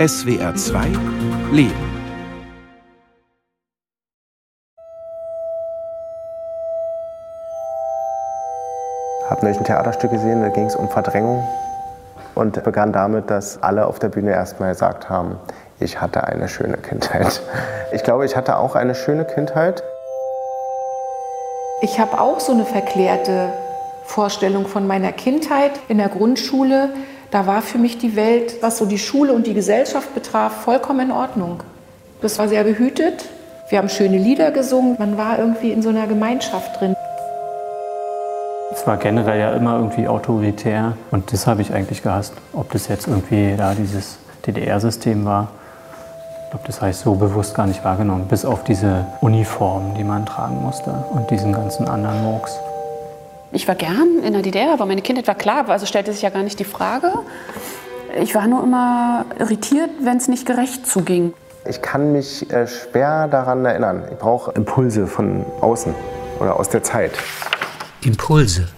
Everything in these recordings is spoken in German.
SWR 2 Leben. habe neulich ein Theaterstück gesehen, da ging es um Verdrängung und begann damit, dass alle auf der Bühne erstmal gesagt haben, ich hatte eine schöne Kindheit. Ich glaube, ich hatte auch eine schöne Kindheit. Ich habe auch so eine verklärte Vorstellung von meiner Kindheit in der Grundschule. Da war für mich die Welt, was so die Schule und die Gesellschaft betraf, vollkommen in Ordnung. Das war sehr behütet. Wir haben schöne Lieder gesungen. Man war irgendwie in so einer Gemeinschaft drin. Es war generell ja immer irgendwie autoritär und das habe ich eigentlich gehasst. Ob das jetzt irgendwie da dieses DDR-System war, ich glaube, das habe ich so bewusst gar nicht wahrgenommen, bis auf diese Uniformen, die man tragen musste und diesen ganzen anderen Murks. Ich war gern in der DDR, aber meine Kindheit war klar, also stellte sich ja gar nicht die Frage. Ich war nur immer irritiert, wenn es nicht gerecht zuging. Ich kann mich äh, schwer daran erinnern. Ich brauche Impulse von außen oder aus der Zeit. Impulse.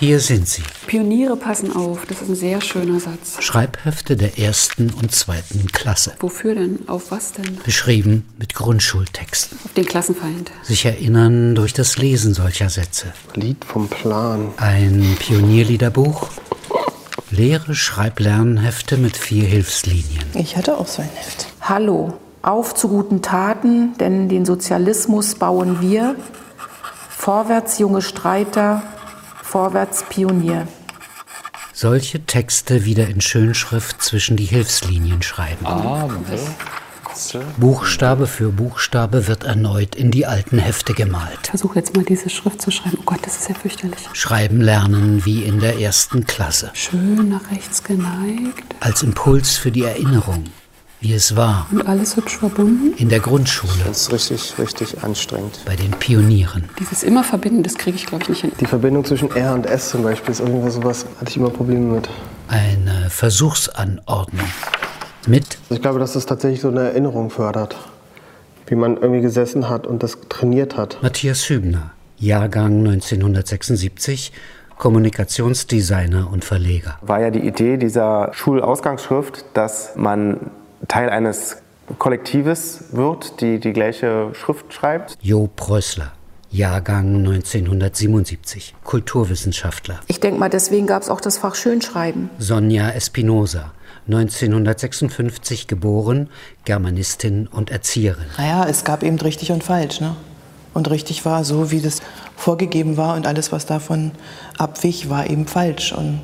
Hier sind sie. Pioniere passen auf, das ist ein sehr schöner Satz. Schreibhefte der ersten und zweiten Klasse. Wofür denn? Auf was denn? Beschrieben mit Grundschultexten. Auf den Klassenfeind. Sich erinnern durch das Lesen solcher Sätze. Lied vom Plan. Ein Pionierliederbuch. Leere Schreiblernhefte mit vier Hilfslinien. Ich hatte auch so ein Heft. Hallo, auf zu guten Taten, denn den Sozialismus bauen wir. Vorwärts, junge Streiter, vorwärts, Pionier. Solche Texte wieder in Schönschrift zwischen die Hilfslinien schreiben. Ah, Buchstabe für Buchstabe wird erneut in die alten Hefte gemalt. Ich versuche jetzt mal diese Schrift zu schreiben. Oh Gott, das ist ja fürchterlich. Schreiben lernen wie in der ersten Klasse. Schön nach rechts geneigt. Als Impuls für die Erinnerung, wie es war. Und alles hübsch verbunden. In der Grundschule. Das ist richtig, richtig anstrengend. Bei den Pionieren. Dieses immer verbinden, das kriege ich, glaube ich, nicht hin. Die Verbindung zwischen R und S zum Beispiel ist irgendwas sowas, hatte ich immer Probleme mit. Eine Versuchsanordnung. Mit Ich glaube, dass das tatsächlich so eine Erinnerung fördert. Wie man irgendwie gesessen hat und das trainiert hat. Matthias Hübner, Jahrgang 1976, Kommunikationsdesigner und Verleger. War ja die Idee dieser Schulausgangsschrift, dass man Teil eines Kollektives wird, die die gleiche Schrift schreibt. Jo Preußler, Jahrgang 1977, Kulturwissenschaftler. Ich denke mal, deswegen gab es auch das Fach Schönschreiben. Sonja Espinosa, 1956 geboren, Germanistin und Erzieherin. Naja, es gab eben richtig und falsch. Ne? Und richtig war so, wie das vorgegeben war und alles, was davon abwich, war eben falsch. Und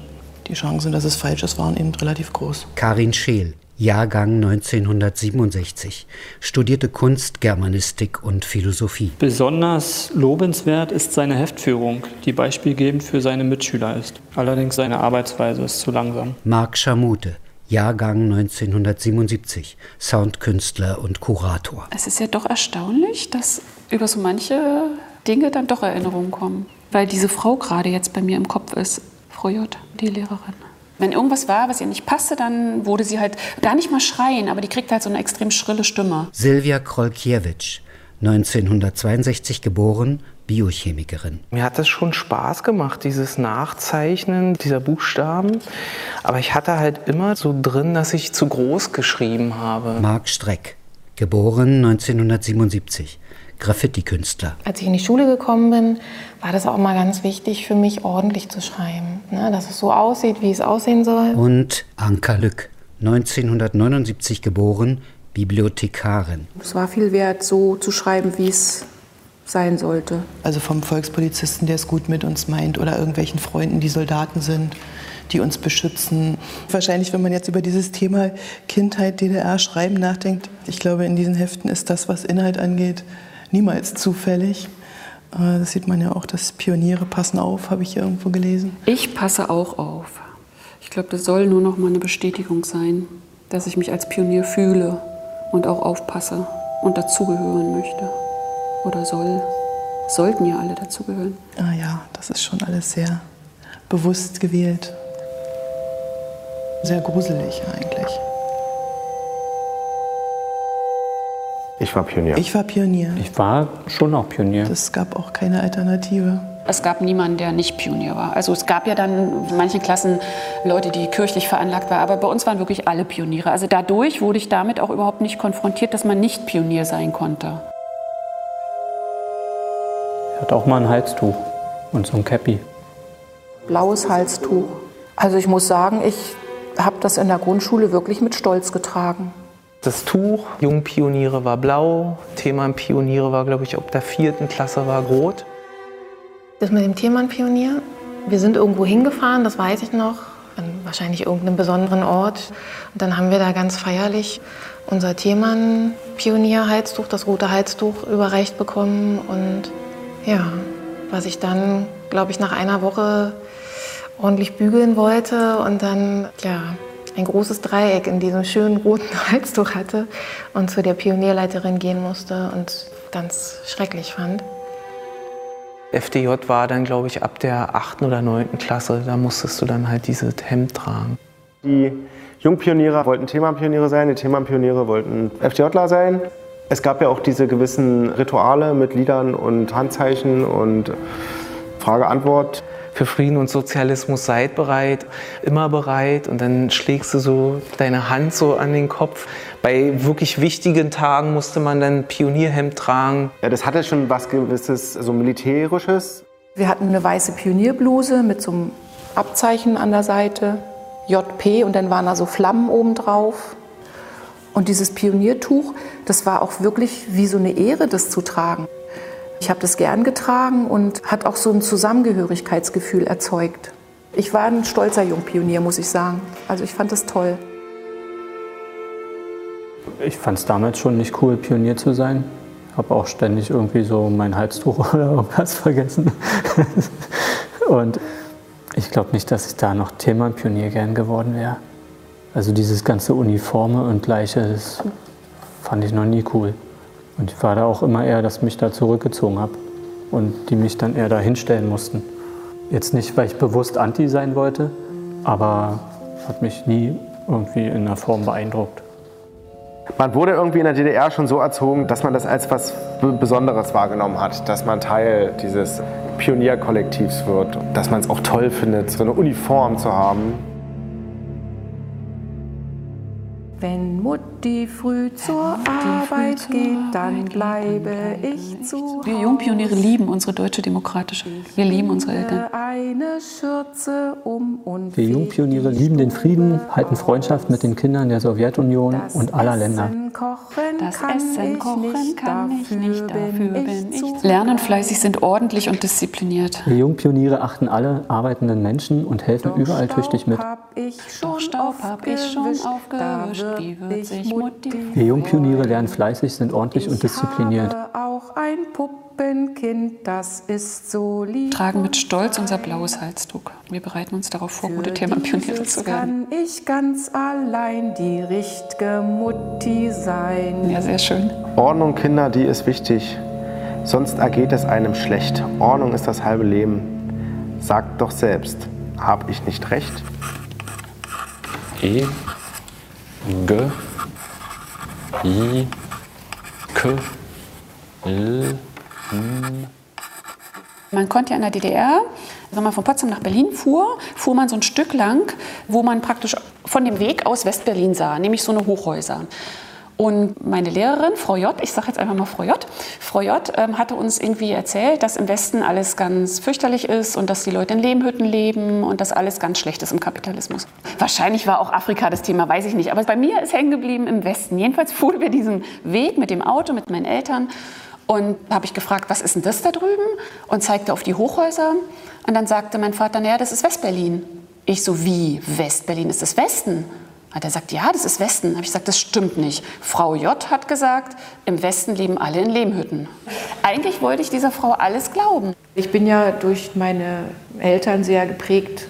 die Chancen, dass es falsch ist, waren eben relativ groß. Karin Scheel, Jahrgang 1967, studierte Kunst, Germanistik und Philosophie. Besonders lobenswert ist seine Heftführung, die beispielgebend für seine Mitschüler ist. Allerdings seine Arbeitsweise ist zu langsam. Marc Schamute, Jahrgang 1977, Soundkünstler und Kurator. Es ist ja doch erstaunlich, dass über so manche Dinge dann doch Erinnerungen kommen. Weil diese Frau gerade jetzt bei mir im Kopf ist, Frau J., die Lehrerin. Wenn irgendwas war, was ihr nicht passte, dann wurde sie halt gar nicht mal schreien, aber die kriegt halt so eine extrem schrille Stimme. Silvia Krolkiewicz, 1962 geboren, Biochemikerin. Mir hat das schon Spaß gemacht, dieses Nachzeichnen dieser Buchstaben. Aber ich hatte halt immer so drin, dass ich zu groß geschrieben habe. Marc Streck, geboren 1977, Graffiti-Künstler. Als ich in die Schule gekommen bin, war das auch mal ganz wichtig für mich, ordentlich zu schreiben. Ne? Dass es so aussieht, wie es aussehen soll. Und Anka Lück, 1979 geboren, Bibliothekarin. Es war viel wert, so zu schreiben, wie es sein sollte. Also vom Volkspolizisten, der es gut mit uns meint, oder irgendwelchen Freunden, die Soldaten sind, die uns beschützen. Wahrscheinlich, wenn man jetzt über dieses Thema Kindheit, DDR, Schreiben nachdenkt, ich glaube, in diesen Heften ist das, was Inhalt angeht, niemals zufällig. Äh, Das sieht man ja auch, dass Pioniere passen auf, habe ich irgendwo gelesen. Ich passe auch auf. Ich glaube, das soll nur noch mal eine Bestätigung sein, dass ich mich als Pionier fühle und auch aufpasse und dazugehören möchte. Oder soll. Sollten ja alle dazugehören. Ah ja, das ist schon alles sehr bewusst gewählt. Sehr gruselig eigentlich. Ich war Pionier. Ich war Pionier. Ich war schon auch Pionier. Es gab auch keine Alternative. Es gab niemanden, der nicht Pionier war. Also es gab ja dann in manchen Klassen Leute, die kirchlich veranlagt waren, aber bei uns waren wirklich alle Pioniere. Also dadurch wurde ich damit auch überhaupt nicht konfrontiert, dass man nicht Pionier sein konnte. Er hat auch mal ein Halstuch und so ein Cappy. Blaues Halstuch. Also ich muss sagen, ich habe das in der Grundschule wirklich mit Stolz getragen. Das Tuch Jungpioniere war blau, Thema Pioniere war, glaube ich, ob der vierten Klasse war rot. Das mit dem Thema Pionier, wir sind irgendwo hingefahren, das weiß ich noch, an wahrscheinlich irgendeinem besonderen Ort. Und dann haben wir da ganz feierlich unser Themen Pionier-Halstuch, das rote Halstuch, überreicht bekommen. Und ja, was ich dann, glaube ich, nach einer Woche ordentlich bügeln wollte und dann, ja, ein großes Dreieck in diesem schönen roten Halstuch hatte und zu der Pionierleiterin gehen musste und ganz schrecklich fand. FDJ war dann, glaube ich, ab der 8. oder 9. Klasse. Da musstest du dann halt dieses Hemd tragen. Die Jungpioniere wollten Themapioniere sein, die Themapioniere wollten FDJler sein. Es gab ja auch diese gewissen Rituale mit Liedern und Handzeichen und Frage-Antwort für Frieden und Sozialismus seid bereit, immer bereit und dann schlägst du so deine Hand so an den Kopf. Bei wirklich wichtigen Tagen musste man dann Pionierhemd tragen. Ja, das hatte schon was gewisses, so militärisches. Wir hatten eine weiße Pionierbluse mit so einem Abzeichen an der Seite, JP, und dann waren da so Flammen oben drauf. Und dieses Pioniertuch, das war auch wirklich wie so eine Ehre, das zu tragen. Ich habe das gern getragen und hat auch so ein Zusammengehörigkeitsgefühl erzeugt. Ich war ein stolzer Jungpionier, muss ich sagen. Also ich fand das toll. Ich fand es damals schon nicht cool, Pionier zu sein. Habe auch ständig irgendwie so mein Halstuch oder irgendwas vergessen. und ich glaube nicht, dass ich da noch Thema Pionier gern geworden wäre. Also dieses ganze Uniforme und Gleiche, das fand ich noch nie cool. Und ich war da auch immer eher, dass ich mich da zurückgezogen habe und die mich dann eher da hinstellen mussten. Jetzt nicht, weil ich bewusst anti sein wollte, aber hat mich nie irgendwie in einer Form beeindruckt. Man wurde irgendwie in der DDR schon so erzogen, dass man das als was Besonderes wahrgenommen hat, dass man Teil dieses Pionierkollektivs wird, dass man es auch toll findet, so eine Uniform zu haben. Wenn Mutti früh zur Arbeit früh geht, dann bleibe ich zu Wir Jungpioniere lieben unsere deutsche demokratische. Wir lieben unsere Eltern. Eine Schürze um und Wir Jungpioniere lieben den Frieden, halten Freundschaft mit den Kindern der Sowjetunion und aller Länder. Das Essen kochen kann ich nicht, dafür bin ich. Lernen fleißig, sind ordentlich und diszipliniert. Wir Jungpioniere achten alle arbeitenden Menschen und helfen überall tüchtig mit. Doch Staub hab ich schon aufgewischt. Wie wird sich motivieren? Wir Jungpioniere lernen fleißig, sind ordentlich und diszipliniert. Auch ein Puppenkind, das ist so lieb. Tragen mit Stolz unser blaues Halstuch. Wir bereiten uns darauf vor, gute Themapioniere zu werden. Kann ich ganz allein die richtige Mutti sein. Ja, sehr schön. Ordnung, Kinder, die ist wichtig. Sonst ergeht es einem schlecht. Ordnung ist das halbe Leben. Sagt doch selbst, hab ich nicht recht? E G I K L Man konnte ja in der DDR, wenn man von Potsdam nach Berlin fuhr, fuhr man so ein Stück lang, wo man praktisch von dem Weg aus Westberlin sah, nämlich so eine Hochhäuser. Und meine Lehrerin, Frau J., ich sage jetzt einfach mal Frau J., Frau J. Ähm, hatte uns irgendwie erzählt, dass im Westen alles ganz fürchterlich ist und dass die Leute in Lehmhütten leben und dass alles ganz schlecht ist im Kapitalismus. Wahrscheinlich war auch Afrika das Thema, weiß ich nicht. Aber bei mir ist hängen geblieben im Westen. Jedenfalls fuhren wir diesen Weg mit dem Auto, mit meinen Eltern. Und habe ich gefragt, was ist denn das da drüben? Und zeigte auf die Hochhäuser. Und dann sagte mein Vater, naja, das ist Westberlin. Ich so, wie? Westberlin ist das Westen? Hat er gesagt, ja, das ist Westen. Habe ich gesagt, das stimmt nicht. Frau J hat gesagt, im Westen leben alle in Lehmhütten. Eigentlich wollte ich dieser Frau alles glauben. Ich bin ja durch meine Eltern sehr geprägt,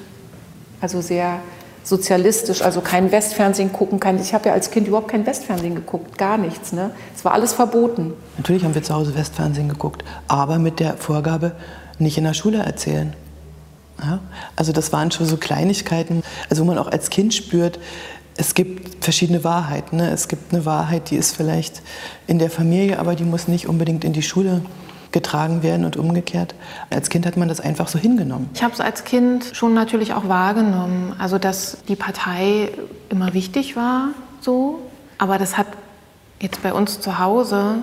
also sehr sozialistisch, also kein Westfernsehen gucken, kein, ich habe ja als Kind überhaupt kein Westfernsehen geguckt, gar nichts. Ne? Es war alles verboten. Natürlich haben wir zu Hause Westfernsehen geguckt, aber mit der Vorgabe, nicht in der Schule erzählen. Ja? Also das waren schon so Kleinigkeiten, also wo man auch als Kind spürt, es gibt verschiedene Wahrheiten. Ne? Es gibt eine Wahrheit, die ist vielleicht in der Familie, aber die muss nicht unbedingt in die Schule getragen werden und umgekehrt. Als Kind hat man das einfach so hingenommen. Ich habe es als Kind schon natürlich auch wahrgenommen, also dass die Partei immer wichtig war, so. Aber das hat jetzt bei uns zu Hause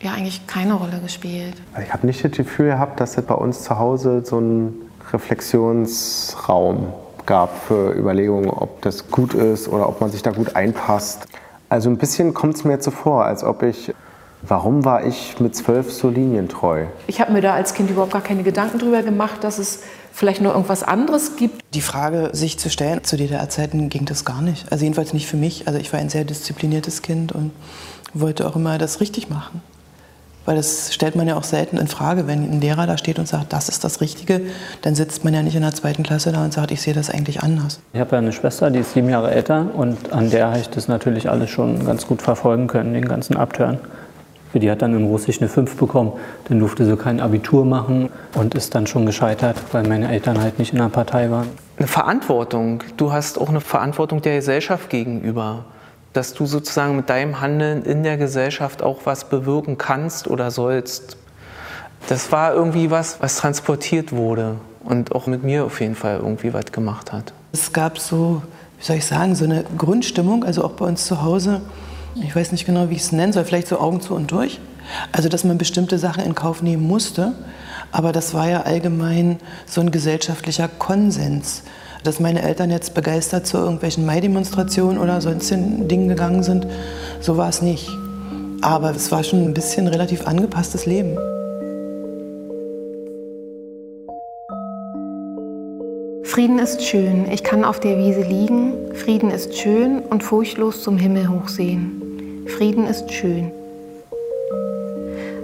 ja eigentlich keine Rolle gespielt. Ich habe nicht das Gefühl gehabt, dass es bei uns zu Hause so einen Reflexionsraum gab für Überlegungen, ob das gut ist oder ob man sich da gut einpasst. Also ein bisschen kommt es mir jetzt so vor, als ob ich, warum war ich mit zwölf so linientreu? Ich habe mir da als Kind überhaupt gar keine Gedanken drüber gemacht, dass es vielleicht nur irgendwas anderes gibt. Die Frage, sich zu stellen, zu DDR-Zeiten ging das gar nicht. Also jedenfalls nicht für mich. Also ich war ein sehr diszipliniertes Kind und wollte auch immer das richtig machen. Weil das stellt man ja auch selten in Frage. Wenn ein Lehrer da steht und sagt, das ist das Richtige, dann sitzt man ja nicht in der zweiten Klasse da und sagt, ich sehe das eigentlich anders. Ich habe ja eine Schwester, die ist sieben Jahre älter und an der habe ich das natürlich alles schon ganz gut verfolgen können, den ganzen Abtören. Die hat dann in Russisch eine 5 bekommen. Dann durfte sie kein Abitur machen und ist dann schon gescheitert, weil meine Eltern halt nicht in der Partei waren. Eine Verantwortung. Du hast auch eine Verantwortung der Gesellschaft gegenüber dass du sozusagen mit deinem Handeln in der Gesellschaft auch was bewirken kannst oder sollst. Das war irgendwie was, was transportiert wurde und auch mit mir auf jeden Fall irgendwie was gemacht hat. Es gab so, wie soll ich sagen, so eine Grundstimmung, also auch bei uns zu Hause. Ich weiß nicht genau, wie ich es nennen soll, vielleicht so Augen zu und durch. Also, dass man bestimmte Sachen in Kauf nehmen musste. Aber das war ja allgemein so ein gesellschaftlicher Konsens dass meine Eltern jetzt begeistert zu irgendwelchen Mai-Demonstrationen oder sonstigen Dingen gegangen sind, so war es nicht. Aber es war schon ein bisschen relativ angepasstes Leben. Frieden ist schön, ich kann auf der Wiese liegen. Frieden ist schön und furchtlos zum Himmel hochsehen. Frieden ist schön.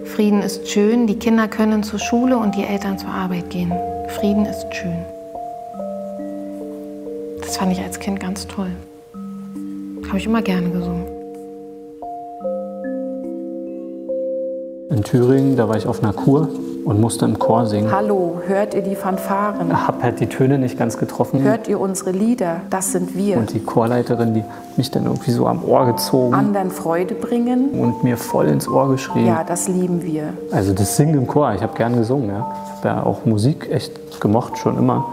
Frieden ist schön, die Kinder können zur Schule und die Eltern zur Arbeit gehen. Frieden ist schön. Das fand ich als Kind ganz toll. Habe ich immer gerne gesungen. In Thüringen, da war ich auf einer Kur und musste im Chor singen. Hallo, hört ihr die Fanfaren? Habe halt die Töne nicht ganz getroffen. Hört ihr unsere Lieder? Das sind wir. Und die Chorleiterin, die mich dann irgendwie so am Ohr gezogen. Anderen Freude bringen. Und mir voll ins Ohr geschrieben. Ja, das lieben wir. Also das Singen im Chor, ich habe gern gesungen. Ja. Ich habe ja auch Musik echt gemocht, schon immer.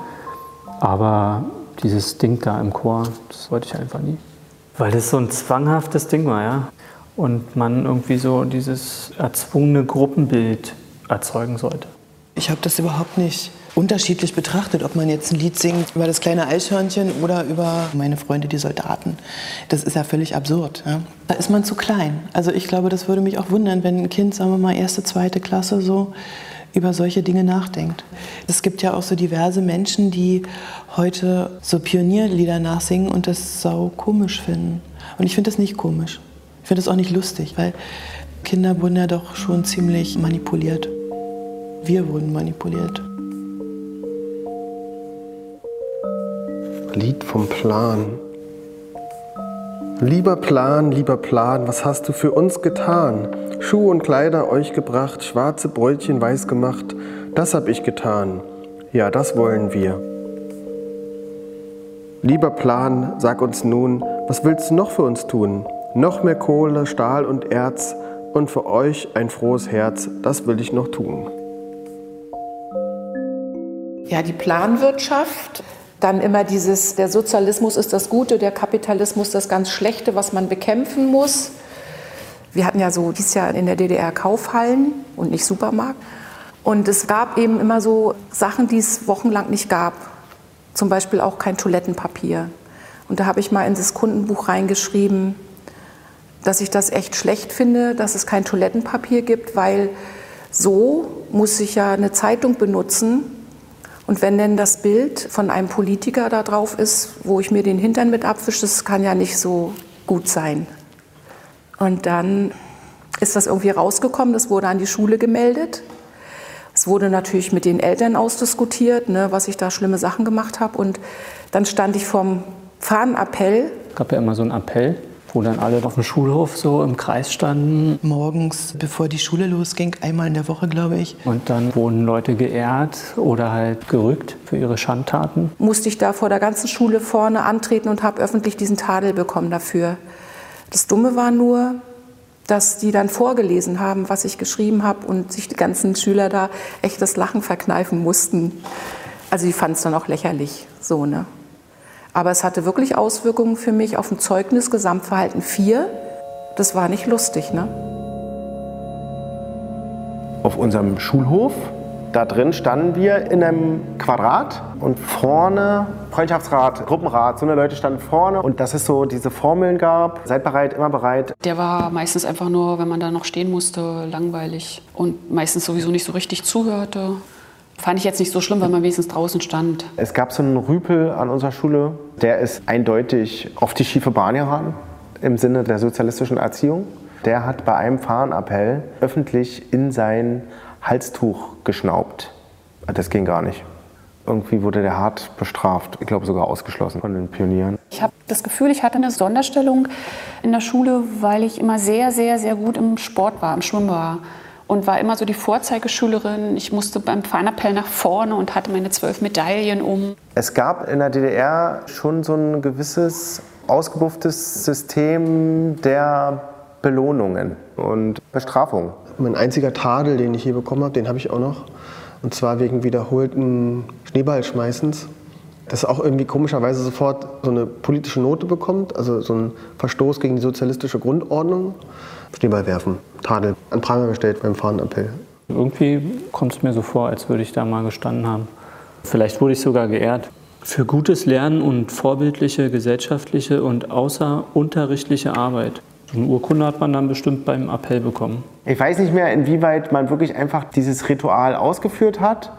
Aber dieses Ding da im Chor, das wollte ich einfach nie. Weil das so ein zwanghaftes Ding war, ja. Und man irgendwie so dieses erzwungene Gruppenbild erzeugen sollte. Ich habe das überhaupt nicht unterschiedlich betrachtet, ob man jetzt ein Lied singt über das kleine Eichhörnchen oder über meine Freunde, die Soldaten. Das ist ja völlig absurd. Ja? Da ist man zu klein. Also ich glaube, das würde mich auch wundern, wenn ein Kind, sagen wir mal, erste, zweite Klasse so über solche Dinge nachdenkt. Es gibt ja auch so diverse Menschen, die heute so Pionierlieder nachsingen und das sau komisch finden. Und ich finde das nicht komisch. Ich finde das auch nicht lustig, weil Kinder wurden ja doch schon ziemlich manipuliert. Wir wurden manipuliert. Lied vom Plan. Lieber Plan, lieber Plan, was hast du für uns getan? Schuhe und Kleider euch gebracht, schwarze Brötchen weiß gemacht, das hab ich getan. Ja, das wollen wir. Lieber Plan, sag uns nun, was willst du noch für uns tun? Noch mehr Kohle, Stahl und Erz und für euch ein frohes Herz, das will ich noch tun. Ja, die Planwirtschaft, dann immer dieses, der Sozialismus ist das Gute, der Kapitalismus das ganz Schlechte, was man bekämpfen muss. Wir hatten ja so, hieß ja in der DDR Kaufhallen und nicht Supermarkt. Und es gab eben immer so Sachen, die es wochenlang nicht gab. Zum Beispiel auch kein Toilettenpapier. Und da habe ich mal in das Kundenbuch reingeschrieben, dass ich das echt schlecht finde, dass es kein Toilettenpapier gibt, weil so muss ich ja eine Zeitung benutzen. Und wenn denn das Bild von einem Politiker da drauf ist, wo ich mir den Hintern mit abwische, das kann ja nicht so gut sein. Und dann ist das irgendwie rausgekommen, das wurde an die Schule gemeldet. Es wurde natürlich mit den Eltern ausdiskutiert, ne, was ich da schlimme Sachen gemacht habe. Und dann stand ich vorm Fahnenappell. Es gab ja immer so einen Appell, wo dann alle auf dem Schulhof so im Kreis standen. Morgens, bevor die Schule losging, einmal in der Woche, glaube ich. Und dann wurden Leute geehrt oder halt gerückt für ihre Schandtaten. Musste ich da vor der ganzen Schule vorne antreten und habe öffentlich diesen Tadel bekommen dafür. Das Dumme war nur, dass die dann vorgelesen haben, was ich geschrieben habe und sich die ganzen Schüler da echt das Lachen verkneifen mussten. Also die fanden es dann auch lächerlich, so ne. Aber es hatte wirklich Auswirkungen für mich auf ein Zeugnis Gesamtverhalten 4. Das war nicht lustig, ne? Auf unserem Schulhof, da drin standen wir in einem Quadrat und vorne Freundschaftsrat, Gruppenrat, so eine Leute standen vorne und dass es so diese Formeln gab, seid bereit, immer bereit. Der war meistens einfach nur, wenn man da noch stehen musste, langweilig und meistens sowieso nicht so richtig zuhörte. Fand ich jetzt nicht so schlimm, weil man wenigstens draußen stand. Es gab so einen Rüpel an unserer Schule, der ist eindeutig auf die schiefe Bahn geraten im Sinne der sozialistischen Erziehung. Der hat bei einem Fahnenappell öffentlich in sein Halstuch geschnaubt. Das ging gar nicht. Irgendwie wurde der hart bestraft, ich glaube sogar ausgeschlossen von den Pionieren. Ich habe das Gefühl, ich hatte eine Sonderstellung in der Schule, weil ich immer sehr, sehr, sehr gut im Sport war, im Schwimmen war. Und war immer so die Vorzeigeschülerin. Ich musste beim Fahnenappell nach vorne und hatte meine zwölf Medaillen um. Es gab in der DDR schon so ein gewisses ausgebufftes System der Belohnungen und Bestrafungen. Mein einziger Tadel, den ich hier bekommen habe, den habe ich auch noch. Und zwar wegen wiederholten Schneeballschmeißens. Das auch irgendwie komischerweise sofort so eine politische Note bekommt, also so ein Verstoß gegen die sozialistische Grundordnung. Schneeball werfen, Tadel, an Pranger gestellt beim Fahnenappell. Irgendwie kommt es mir so vor, als würde ich da mal gestanden haben. Vielleicht wurde ich sogar geehrt. Für gutes Lernen und vorbildliche gesellschaftliche und außerunterrichtliche Arbeit. So eine Urkunde hat man dann bestimmt beim Appell bekommen. Ich weiß nicht mehr, inwieweit man wirklich einfach dieses Ritual ausgeführt hat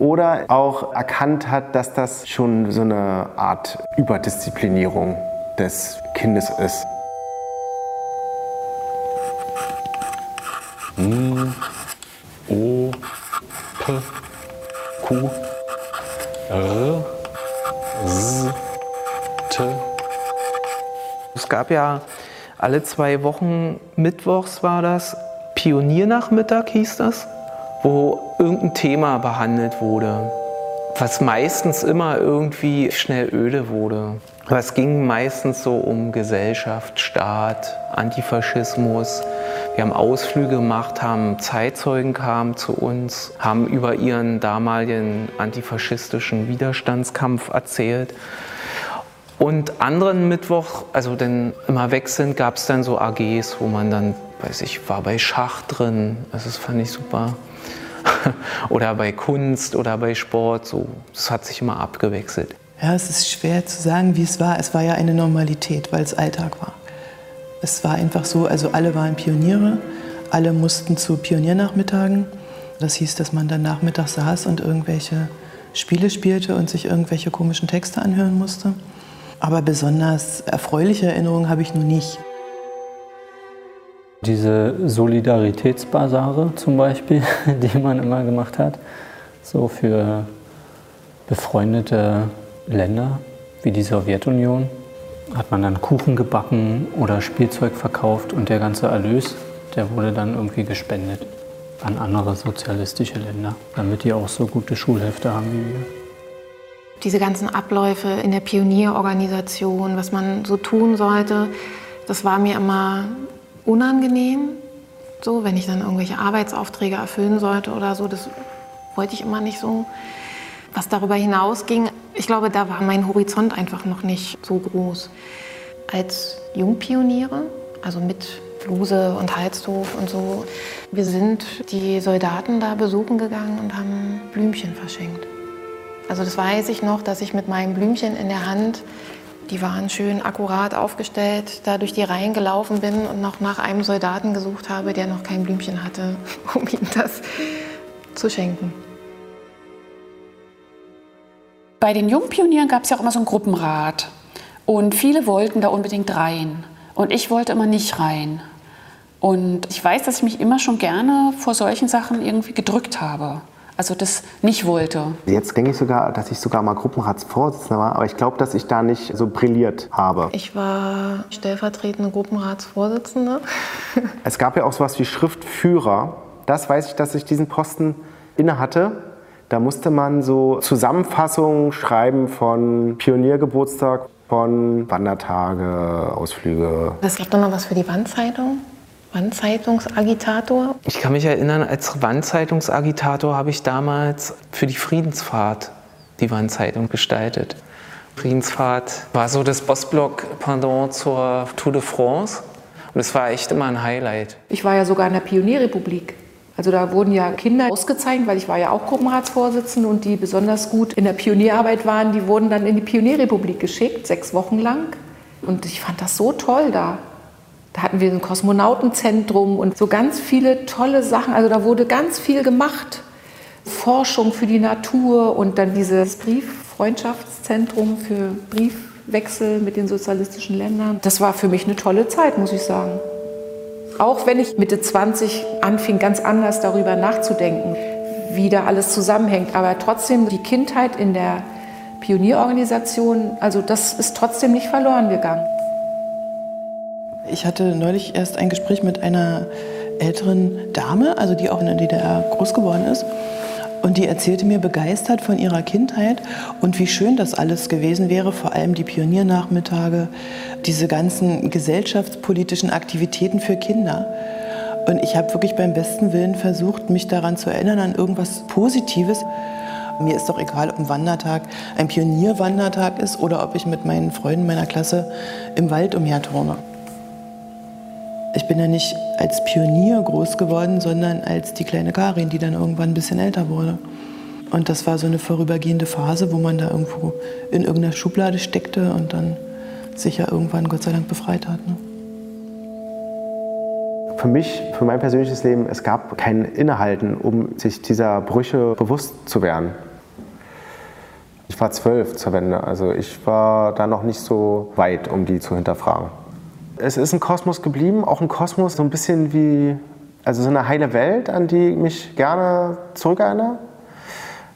oder auch erkannt hat, dass das schon so eine Art Überdisziplinierung des Kindes ist. M, O, P, Q, R, S, T. Es gab ja alle zwei Wochen, mittwochs war das, Pioniernachmittag hieß das, wo irgendein Thema behandelt wurde, was meistens immer irgendwie schnell öde wurde. Aber es ging meistens so um Gesellschaft, Staat, Antifaschismus. Wir haben Ausflüge gemacht, haben Zeitzeugen kamen zu uns, haben über ihren damaligen antifaschistischen Widerstandskampf erzählt. Und anderen Mittwoch, also dann immer wechselnd, gab es dann so AGs, wo man dann, weiß ich, war bei Schach drin, also das fand ich super. oder bei Kunst oder bei Sport, so. Das hat sich immer abgewechselt. Ja, es ist schwer zu sagen, wie es war. Es war ja eine Normalität, weil es Alltag war. Es war einfach so, also alle waren Pioniere, alle mussten zu Pioniernachmittagen. Das hieß, dass man dann nachmittags saß und irgendwelche Spiele spielte und sich irgendwelche komischen Texte anhören musste. Aber besonders erfreuliche Erinnerungen habe ich nur nicht. Diese Solidaritätsbasare zum Beispiel, die man immer gemacht hat, so für befreundete Länder wie die Sowjetunion, hat man dann Kuchen gebacken oder Spielzeug verkauft und der ganze Erlös, der wurde dann irgendwie gespendet an andere sozialistische Länder, damit die auch so gute Schulhefte haben wie wir. Diese ganzen Abläufe in der Pionierorganisation, was man so tun sollte, das war mir immer unangenehm. So, wenn ich dann irgendwelche Arbeitsaufträge erfüllen sollte oder so, das wollte ich immer nicht so. Was darüber hinausging, ich glaube, da war mein Horizont einfach noch nicht so groß. Als Jungpioniere, also mit Bluse und Halstuch und so, wir sind die Soldaten da besuchen gegangen und haben Blümchen verschenkt. Also das weiß ich noch, dass ich mit meinem Blümchen in der Hand, die waren schön akkurat aufgestellt, da durch die Reihen gelaufen bin und noch nach einem Soldaten gesucht habe, der noch kein Blümchen hatte, um ihm das zu schenken. Bei den Jungpionieren gab es ja auch immer so einen Gruppenrat. Und viele wollten da unbedingt rein. Und ich wollte immer nicht rein. Und ich weiß, dass ich mich immer schon gerne vor solchen Sachen irgendwie gedrückt habe also das nicht wollte. Jetzt denke ich sogar, dass ich sogar mal Gruppenratsvorsitzender war, aber ich glaube, dass ich da nicht so brilliert habe. Ich war stellvertretende Gruppenratsvorsitzende. es gab ja auch sowas wie Schriftführer. Das weiß ich, dass ich diesen Posten innehatte. Da musste man so Zusammenfassungen schreiben von Pioniergeburtstag, von Wandertage, Ausflüge. Das gab doch noch was für die Wandzeitung. Wandzeitungsagitator? Ich kann mich erinnern, als Wandzeitungsagitator habe ich damals für die Friedensfahrt die Wandzeitung gestaltet. Friedensfahrt war so das Bossblock-Pendant zur Tour de France. Und es war echt immer ein Highlight. Ich war ja sogar in der Pionierrepublik. Also da wurden ja Kinder ausgezeichnet, weil ich war ja auch Gruppenratsvorsitzende und die besonders gut in der Pionierarbeit waren, die wurden dann in die Pionierrepublik geschickt, sechs Wochen lang. Und ich fand das so toll da. Da hatten wir ein Kosmonautenzentrum und so ganz viele tolle Sachen. Also da wurde ganz viel gemacht. Forschung für die Natur und dann dieses Brieffreundschaftszentrum für Briefwechsel mit den sozialistischen Ländern. Das war für mich eine tolle Zeit, muss ich sagen. Auch wenn ich Mitte 20 anfing, ganz anders darüber nachzudenken, wie da alles zusammenhängt. Aber trotzdem die Kindheit in der Pionierorganisation, also das ist trotzdem nicht verloren gegangen. Ich hatte neulich erst ein Gespräch mit einer älteren Dame, also die auch in der DDR groß geworden ist. Und die erzählte mir begeistert von ihrer Kindheit und wie schön das alles gewesen wäre, vor allem die Pioniernachmittage, diese ganzen gesellschaftspolitischen Aktivitäten für Kinder. Und ich habe wirklich beim besten Willen versucht, mich daran zu erinnern, an irgendwas Positives. Mir ist doch egal, ob ein Wandertag ein Pionierwandertag ist oder ob ich mit meinen Freunden meiner Klasse im Wald umherturne. Ich bin ja nicht als Pionier groß geworden, sondern als die kleine Karin, die dann irgendwann ein bisschen älter wurde. Und das war so eine vorübergehende Phase, wo man da irgendwo in irgendeiner Schublade steckte und dann sich ja irgendwann Gott sei Dank befreit hat. Ne? Für mich, für mein persönliches Leben, es gab kein Innehalten, um sich dieser Brüche bewusst zu werden. Ich war zwölf zur Wende, also ich war da noch nicht so weit, um die zu hinterfragen. Es ist ein Kosmos geblieben, auch ein Kosmos so ein bisschen wie, also so eine heile Welt, an die ich mich gerne zurückerinnere.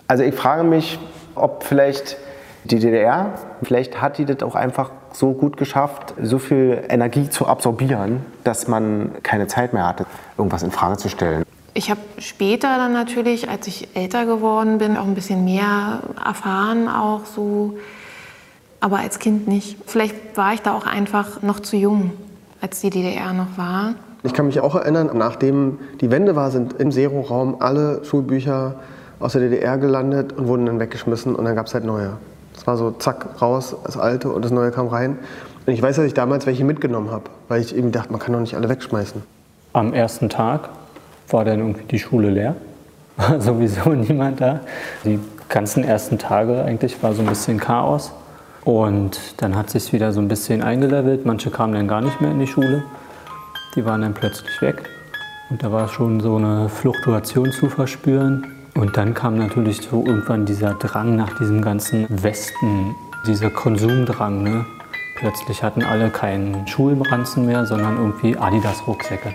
Also ich frage mich, ob vielleicht die DDR, vielleicht hat die das auch einfach so gut geschafft, so viel Energie zu absorbieren, dass man keine Zeit mehr hatte, irgendwas in Frage zu stellen. Ich habe später dann natürlich, als ich älter geworden bin, auch ein bisschen mehr erfahren, auch so aber als Kind nicht. Vielleicht war ich da auch einfach noch zu jung, als die DDR noch war. Ich kann mich auch erinnern, nachdem die Wende war, sind im Zero-Raum alle Schulbücher aus der DDR gelandet und wurden dann weggeschmissen und dann gab es halt neue. Es war so zack, raus, das alte und das neue kam rein. Und ich weiß, dass ich damals welche mitgenommen habe, weil ich eben dachte, man kann doch nicht alle wegschmeißen. Am ersten Tag war dann irgendwie die Schule leer. War sowieso niemand da. Die ganzen ersten Tage eigentlich war so ein bisschen Chaos. Und dann hat sich wieder so ein bisschen eingelevelt. Manche kamen dann gar nicht mehr in die Schule. Die waren dann plötzlich weg. Und da war schon so eine Fluktuation zu verspüren. Und dann kam natürlich so irgendwann dieser Drang nach diesem ganzen Westen, dieser Konsumdrang. Ne? Plötzlich hatten alle keinen Schulranzen mehr, sondern irgendwie Adidas-Rucksäcke.